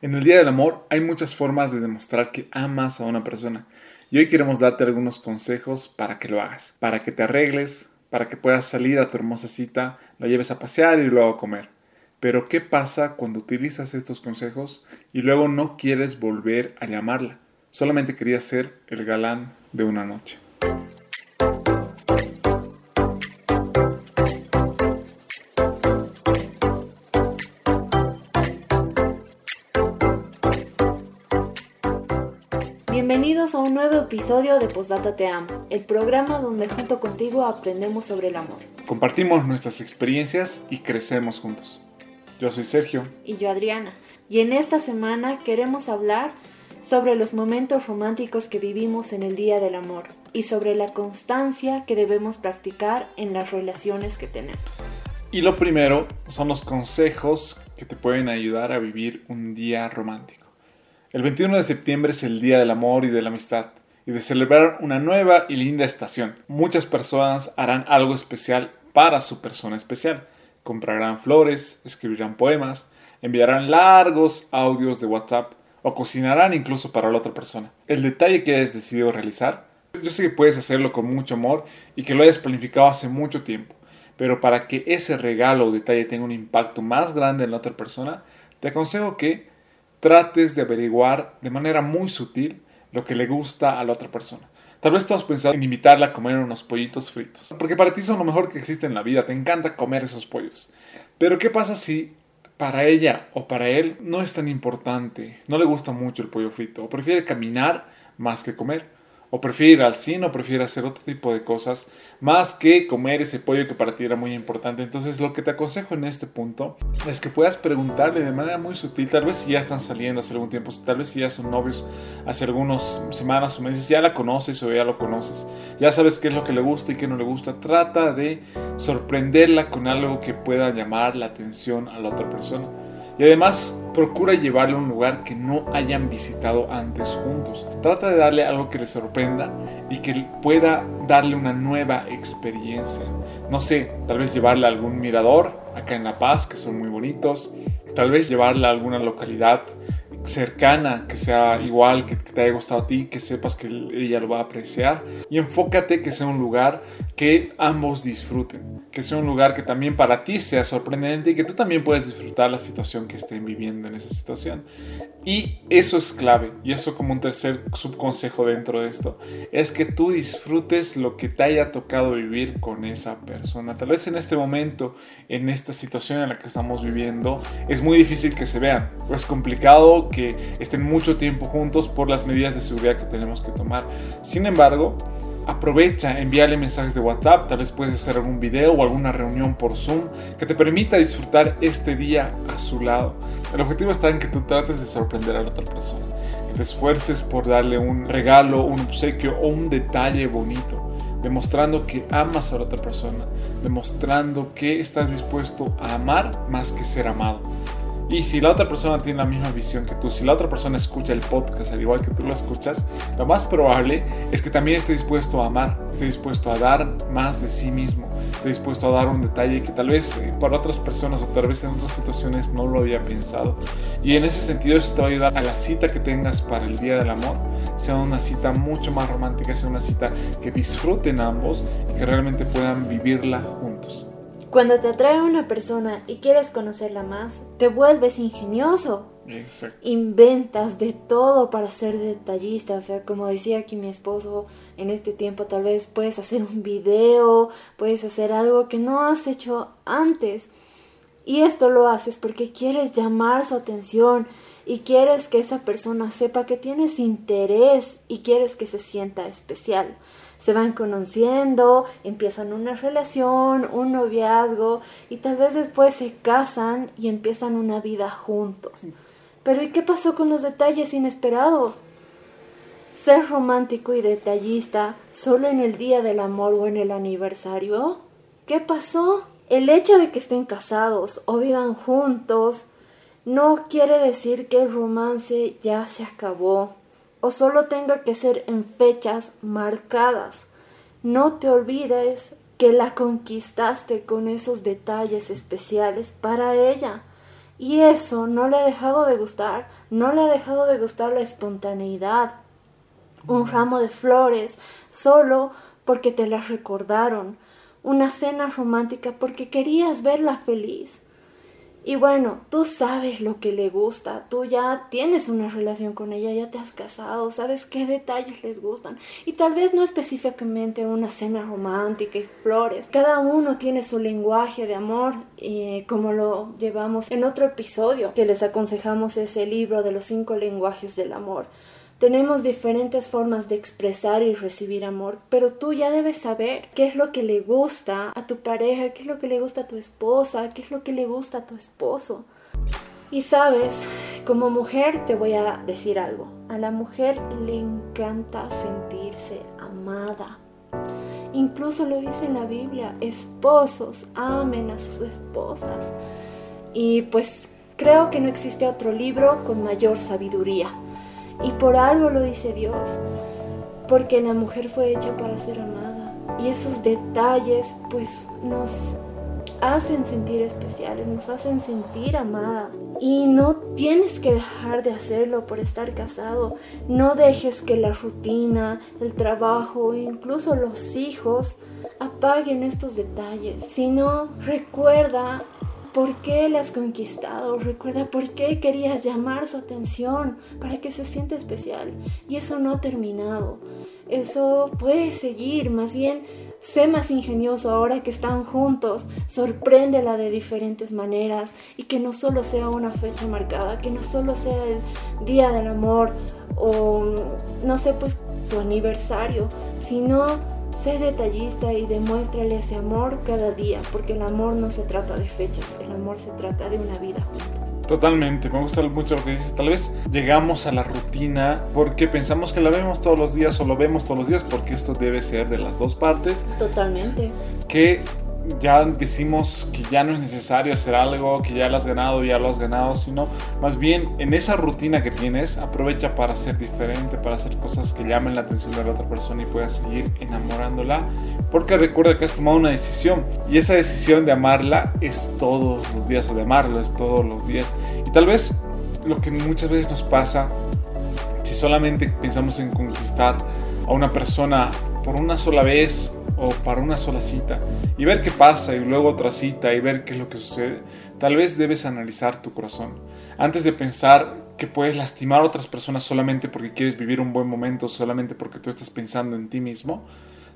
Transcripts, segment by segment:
En el Día del Amor hay muchas formas de demostrar que amas a una persona y hoy queremos darte algunos consejos para que lo hagas, para que te arregles, para que puedas salir a tu hermosa cita, la lleves a pasear y luego a comer. Pero ¿qué pasa cuando utilizas estos consejos y luego no quieres volver a llamarla? Solamente querías ser el galán de una noche. Bienvenidos a un nuevo episodio de Postdata Te Amo, el programa donde junto contigo aprendemos sobre el amor. Compartimos nuestras experiencias y crecemos juntos. Yo soy Sergio. Y yo Adriana. Y en esta semana queremos hablar sobre los momentos románticos que vivimos en el Día del Amor y sobre la constancia que debemos practicar en las relaciones que tenemos. Y lo primero son los consejos que te pueden ayudar a vivir un día romántico. El 21 de septiembre es el Día del Amor y de la Amistad y de celebrar una nueva y linda estación. Muchas personas harán algo especial para su persona especial. Comprarán flores, escribirán poemas, enviarán largos audios de WhatsApp o cocinarán incluso para la otra persona. El detalle que hayas decidido realizar, yo sé que puedes hacerlo con mucho amor y que lo hayas planificado hace mucho tiempo, pero para que ese regalo o detalle tenga un impacto más grande en la otra persona, te aconsejo que trates de averiguar de manera muy sutil lo que le gusta a la otra persona. Tal vez tú has pensado en invitarla a comer unos pollitos fritos, porque para ti son lo mejor que existe en la vida, te encanta comer esos pollos. Pero ¿qué pasa si para ella o para él no es tan importante, no le gusta mucho el pollo frito, o prefiere caminar más que comer? O prefiere al cine o prefiere hacer otro tipo de cosas más que comer ese pollo que para ti era muy importante. Entonces lo que te aconsejo en este punto es que puedas preguntarle de manera muy sutil, tal vez si ya están saliendo hace algún tiempo, tal vez ya son novios hace algunas semanas o meses, ya la conoces o ya lo conoces, ya sabes qué es lo que le gusta y qué no le gusta, trata de sorprenderla con algo que pueda llamar la atención a la otra persona. Y además procura llevarle a un lugar que no hayan visitado antes juntos. Trata de darle algo que le sorprenda y que pueda darle una nueva experiencia. No sé, tal vez llevarle a algún mirador acá en La Paz, que son muy bonitos. Tal vez llevarle a alguna localidad cercana, que sea igual, que, te haya gustado a ti, que sepas que ella lo va a apreciar. Y enfócate que sea un lugar que ambos disfruten, que sea un lugar que también para ti sea sorprendente y que tú también puedas disfrutar la situación que estén viviendo en esa situación. Y eso es clave, y eso como un tercer subconsejo dentro de esto, es que tú disfrutes lo que te haya tocado vivir con esa persona. Tal vez en este momento, en esta situación en la que estamos viviendo, es muy difícil que se vean, o es complicado que estén mucho tiempo juntos por las medidas de seguridad que tenemos que tomar. Sin embargo, aprovecha, envíale mensajes de WhatsApp, tal vez puedes hacer algún video o alguna reunión por Zoom que te permita disfrutar este día a su lado. El objetivo está en que tú trates de sorprender a la otra persona, que te esfuerces por darle un regalo, un obsequio o un detalle bonito, demostrando que amas a la otra persona, demostrando que estás dispuesto a amar más que ser amado. Y si la otra persona tiene la misma visión que tú, si la otra persona escucha el podcast al igual que tú lo escuchas, lo más probable es que también esté dispuesto a amar, esté dispuesto a dar más de sí mismo, esté dispuesto a dar un detalle que tal vez eh, para otras personas o tal vez en otras situaciones no lo había pensado. Y en ese sentido eso te va a ayudar a la cita que tengas para el Día del Amor sea una cita mucho más romántica, sea una cita que disfruten ambos y que realmente puedan vivirla juntos. Cuando te atrae una persona y quieres conocerla más, te vuelves ingenioso. Exacto. Inventas de todo para ser detallista. O sea, como decía aquí mi esposo, en este tiempo tal vez puedes hacer un video, puedes hacer algo que no has hecho antes. Y esto lo haces porque quieres llamar su atención y quieres que esa persona sepa que tienes interés y quieres que se sienta especial se van conociendo, empiezan una relación, un noviazgo y tal vez después se casan y empiezan una vida juntos. Pero ¿y qué pasó con los detalles inesperados? Ser romántico y detallista solo en el día del amor o en el aniversario. ¿Qué pasó? El hecho de que estén casados o vivan juntos no quiere decir que el romance ya se acabó o solo tenga que ser en fechas marcadas. No te olvides que la conquistaste con esos detalles especiales para ella. Y eso no le ha dejado de gustar, No le ha dejado de gustar la espontaneidad, un ramo de flores, solo porque te las recordaron, una cena romántica porque querías verla feliz. Y bueno, tú sabes lo que le gusta, tú ya tienes una relación con ella, ya te has casado, sabes qué detalles les gustan. Y tal vez no específicamente una cena romántica y flores. Cada uno tiene su lenguaje de amor, como lo llevamos en otro episodio que les aconsejamos ese libro de los cinco lenguajes del amor. Tenemos diferentes formas de expresar y recibir amor, pero tú ya debes saber qué es lo que le gusta a tu pareja, qué es lo que le gusta a tu esposa, qué es lo que le gusta a tu esposo. Y sabes, como mujer te voy a decir algo. A la mujer le encanta sentirse amada. Incluso lo dice en la Biblia, esposos amen a sus esposas. Y pues creo que no existe otro libro con mayor sabiduría y por algo lo dice Dios, porque la mujer fue hecha para ser amada. Y esos detalles pues nos hacen sentir especiales, nos hacen sentir amadas. Y no tienes que dejar de hacerlo por estar casado. No dejes que la rutina, el trabajo incluso los hijos apaguen estos detalles, sino recuerda por qué le has conquistado, recuerda por qué querías llamar su atención para que se sienta especial. Y eso no ha terminado. Eso puede seguir, más bien sé más ingenioso ahora que están juntos, sorpréndela de diferentes maneras y que no solo sea una fecha marcada, que no solo sea el día del amor o no sé pues tu aniversario, sino Sé detallista y demuéstrale ese amor cada día, porque el amor no se trata de fechas, el amor se trata de una vida juntos. Totalmente, me gusta mucho lo que dices. Tal vez llegamos a la rutina porque pensamos que la vemos todos los días o lo vemos todos los días porque esto debe ser de las dos partes. Totalmente. Que ya decimos que ya no es necesario hacer algo, que ya lo has ganado, ya lo has ganado, sino más bien en esa rutina que tienes, aprovecha para ser diferente, para hacer cosas que llamen la atención de la otra persona y puedas seguir enamorándola, porque recuerda que has tomado una decisión y esa decisión de amarla es todos los días o de amarlo es todos los días. Y tal vez lo que muchas veces nos pasa, si solamente pensamos en conquistar a una persona por una sola vez o para una sola cita y ver qué pasa y luego otra cita y ver qué es lo que sucede, tal vez debes analizar tu corazón. Antes de pensar que puedes lastimar a otras personas solamente porque quieres vivir un buen momento, solamente porque tú estás pensando en ti mismo,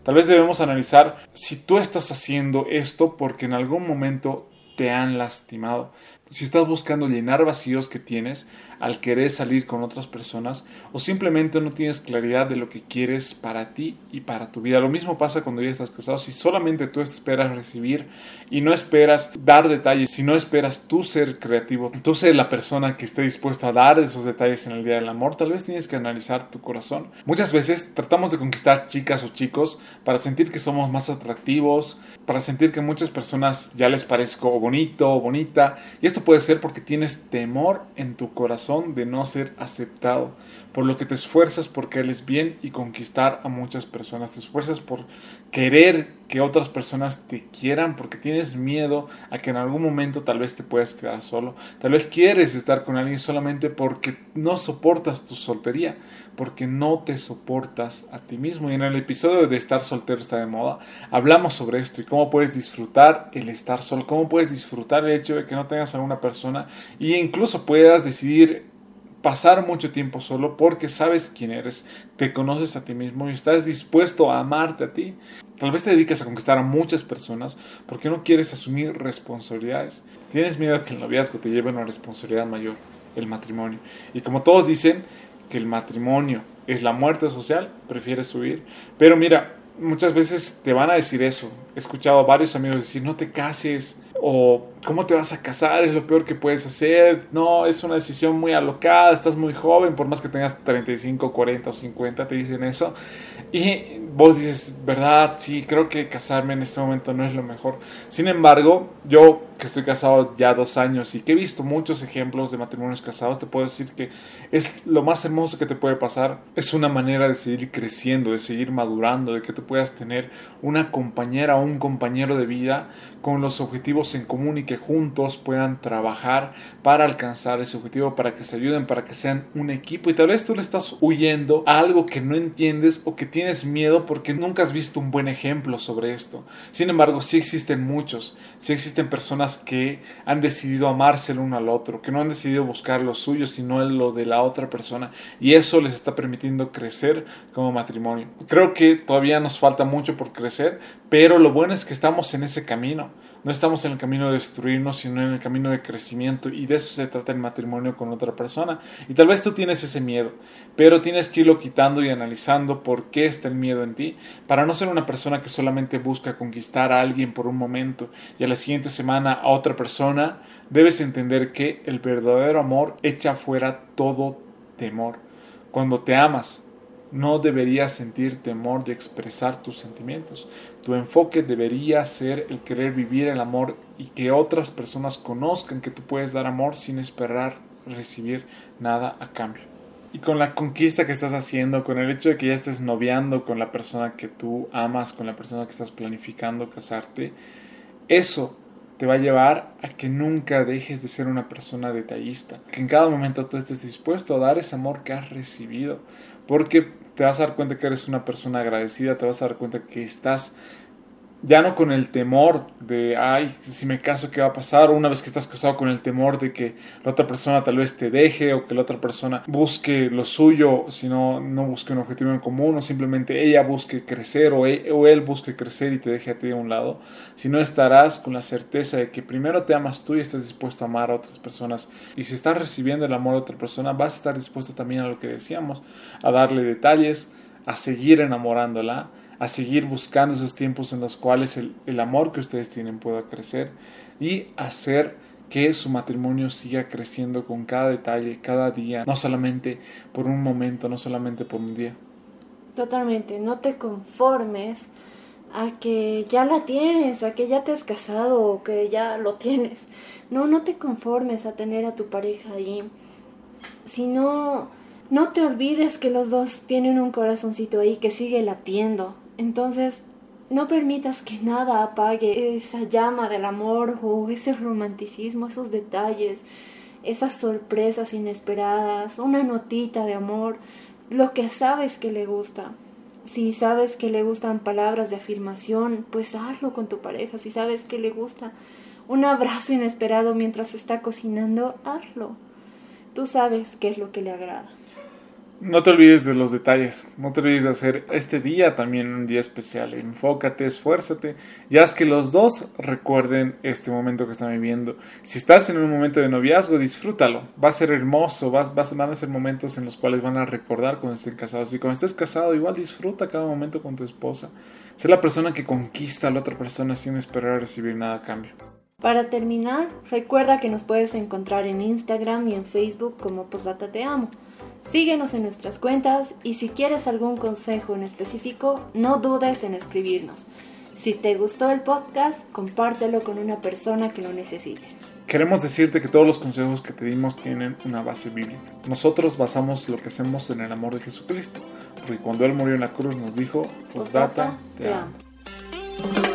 tal vez debemos analizar si tú estás haciendo esto porque en algún momento te han lastimado. Si estás buscando llenar vacíos que tienes al querer salir con otras personas o simplemente no tienes claridad de lo que quieres para ti y para tu vida. Lo mismo pasa cuando ya estás casado. Si solamente tú esperas recibir y no esperas dar detalles, si no esperas tú ser creativo, tú ser la persona que esté dispuesta a dar esos detalles en el día del amor, tal vez tienes que analizar tu corazón. Muchas veces tratamos de conquistar chicas o chicos para sentir que somos más atractivos, para sentir que muchas personas ya les parezco bonito o bonita y esto puede ser porque tienes temor en tu corazón de no ser aceptado, por lo que te esfuerzas por caerles bien y conquistar a muchas personas. Te esfuerzas por querer que otras personas te quieran porque tienes miedo a que en algún momento tal vez te puedas quedar solo. Tal vez quieres estar con alguien solamente porque no soportas tu soltería, porque no te soportas a ti mismo. Y en el episodio de Estar soltero está de moda, hablamos sobre esto y cómo puedes disfrutar el estar solo, cómo puedes disfrutar el hecho de que no tengas a una persona e incluso puedas decidir pasar mucho tiempo solo porque sabes quién eres, te conoces a ti mismo y estás dispuesto a amarte a ti. Tal vez te dedicas a conquistar a muchas personas porque no quieres asumir responsabilidades. Tienes miedo que el noviazgo te lleve a una responsabilidad mayor, el matrimonio. Y como todos dicen que el matrimonio es la muerte social, prefieres huir. Pero mira, muchas veces te van a decir eso. He escuchado a varios amigos decir, no te cases, o cómo te vas a casar, es lo peor que puedes hacer, no, es una decisión muy alocada, estás muy joven, por más que tengas 35, 40 o 50, te dicen eso. Y vos dices, verdad, sí, creo que casarme en este momento no es lo mejor. Sin embargo, yo que estoy casado ya dos años y que he visto muchos ejemplos de matrimonios casados, te puedo decir que es lo más hermoso que te puede pasar. Es una manera de seguir creciendo, de seguir madurando, de que tú puedas tener una compañera o un compañero de vida con los objetivos en común y que juntos puedan trabajar para alcanzar ese objetivo, para que se ayuden, para que sean un equipo. Y tal vez tú le estás huyendo a algo que no entiendes o que tienes miedo porque nunca has visto un buen ejemplo sobre esto. Sin embargo, sí existen muchos, sí existen personas que han decidido amarse el uno al otro, que no han decidido buscar lo suyo, sino lo de la otra persona. Y eso les está permitiendo crecer como matrimonio. Creo que todavía nos falta mucho por crecer, pero lo bueno es que estamos en ese camino. No estamos en el camino de destruirnos, sino en el camino de crecimiento. Y de eso se trata el matrimonio con otra persona. Y tal vez tú tienes ese miedo, pero tienes que irlo quitando y analizando por qué está el miedo en ti, para no ser una persona que solamente busca conquistar a alguien por un momento y a la siguiente semana a otra persona. Debes entender que el verdadero amor echa fuera todo temor. Cuando te amas, no deberías sentir temor de expresar tus sentimientos. Tu enfoque debería ser el querer vivir el amor y que otras personas conozcan que tú puedes dar amor sin esperar recibir nada a cambio. Y con la conquista que estás haciendo, con el hecho de que ya estés noviando con la persona que tú amas, con la persona que estás planificando casarte, eso te va a llevar a que nunca dejes de ser una persona detallista, que en cada momento tú estés dispuesto a dar ese amor que has recibido, porque te vas a dar cuenta que eres una persona agradecida, te vas a dar cuenta que estás ya no con el temor de, ay, si me caso, ¿qué va a pasar? Una vez que estás casado con el temor de que la otra persona tal vez te deje o que la otra persona busque lo suyo, sino no busque un objetivo en común o simplemente ella busque crecer o él, e, o él busque crecer y te deje a ti de un lado, si no estarás con la certeza de que primero te amas tú y estás dispuesto a amar a otras personas. Y si estás recibiendo el amor de otra persona, vas a estar dispuesto también a lo que decíamos, a darle detalles, a seguir enamorándola a seguir buscando esos tiempos en los cuales el, amor que ustedes tienen pueda crecer y hacer que su matrimonio siga creciendo con cada detalle, cada día, no solamente por un momento, no solamente por un día. Totalmente, no te conformes a que ya la tienes, a que ya te has casado o que ya lo tienes. No, no te conformes a tener a tu pareja ahí, sino no te olvides que los dos tienen un corazoncito ahí que sigue latiendo, entonces, no permitas que nada apague esa llama del amor o ese romanticismo, esos detalles, esas sorpresas inesperadas, una notita de amor, lo que sabes que le gusta. Si sabes que le gustan palabras de afirmación, pues hazlo con tu pareja. Si sabes que le gusta un abrazo inesperado mientras está cocinando, hazlo. Tú sabes qué es lo que le agrada. No te olvides de los detalles, no te olvides de hacer este día también un día especial. Enfócate, esfuérzate y haz que los dos recuerden este momento que están viviendo. Si estás en un momento de noviazgo, disfrútalo. Va a ser hermoso, vas, vas, van a ser momentos en los cuales van a recordar cuando estén casados. Y cuando estés casado, igual disfruta cada momento con tu esposa. Sé la persona que conquista a la otra persona sin esperar recibir nada a cambio. Para terminar, recuerda que nos puedes encontrar en Instagram y en Facebook como Posdata Te Amo. Síguenos en nuestras cuentas y si quieres algún consejo en específico, no dudes en escribirnos. Si te gustó el podcast, compártelo con una persona que lo necesite. Queremos decirte que todos los consejos que te dimos tienen una base bíblica. Nosotros basamos lo que hacemos en el amor de Jesucristo, porque cuando Él murió en la cruz nos dijo, Postdata, te amo.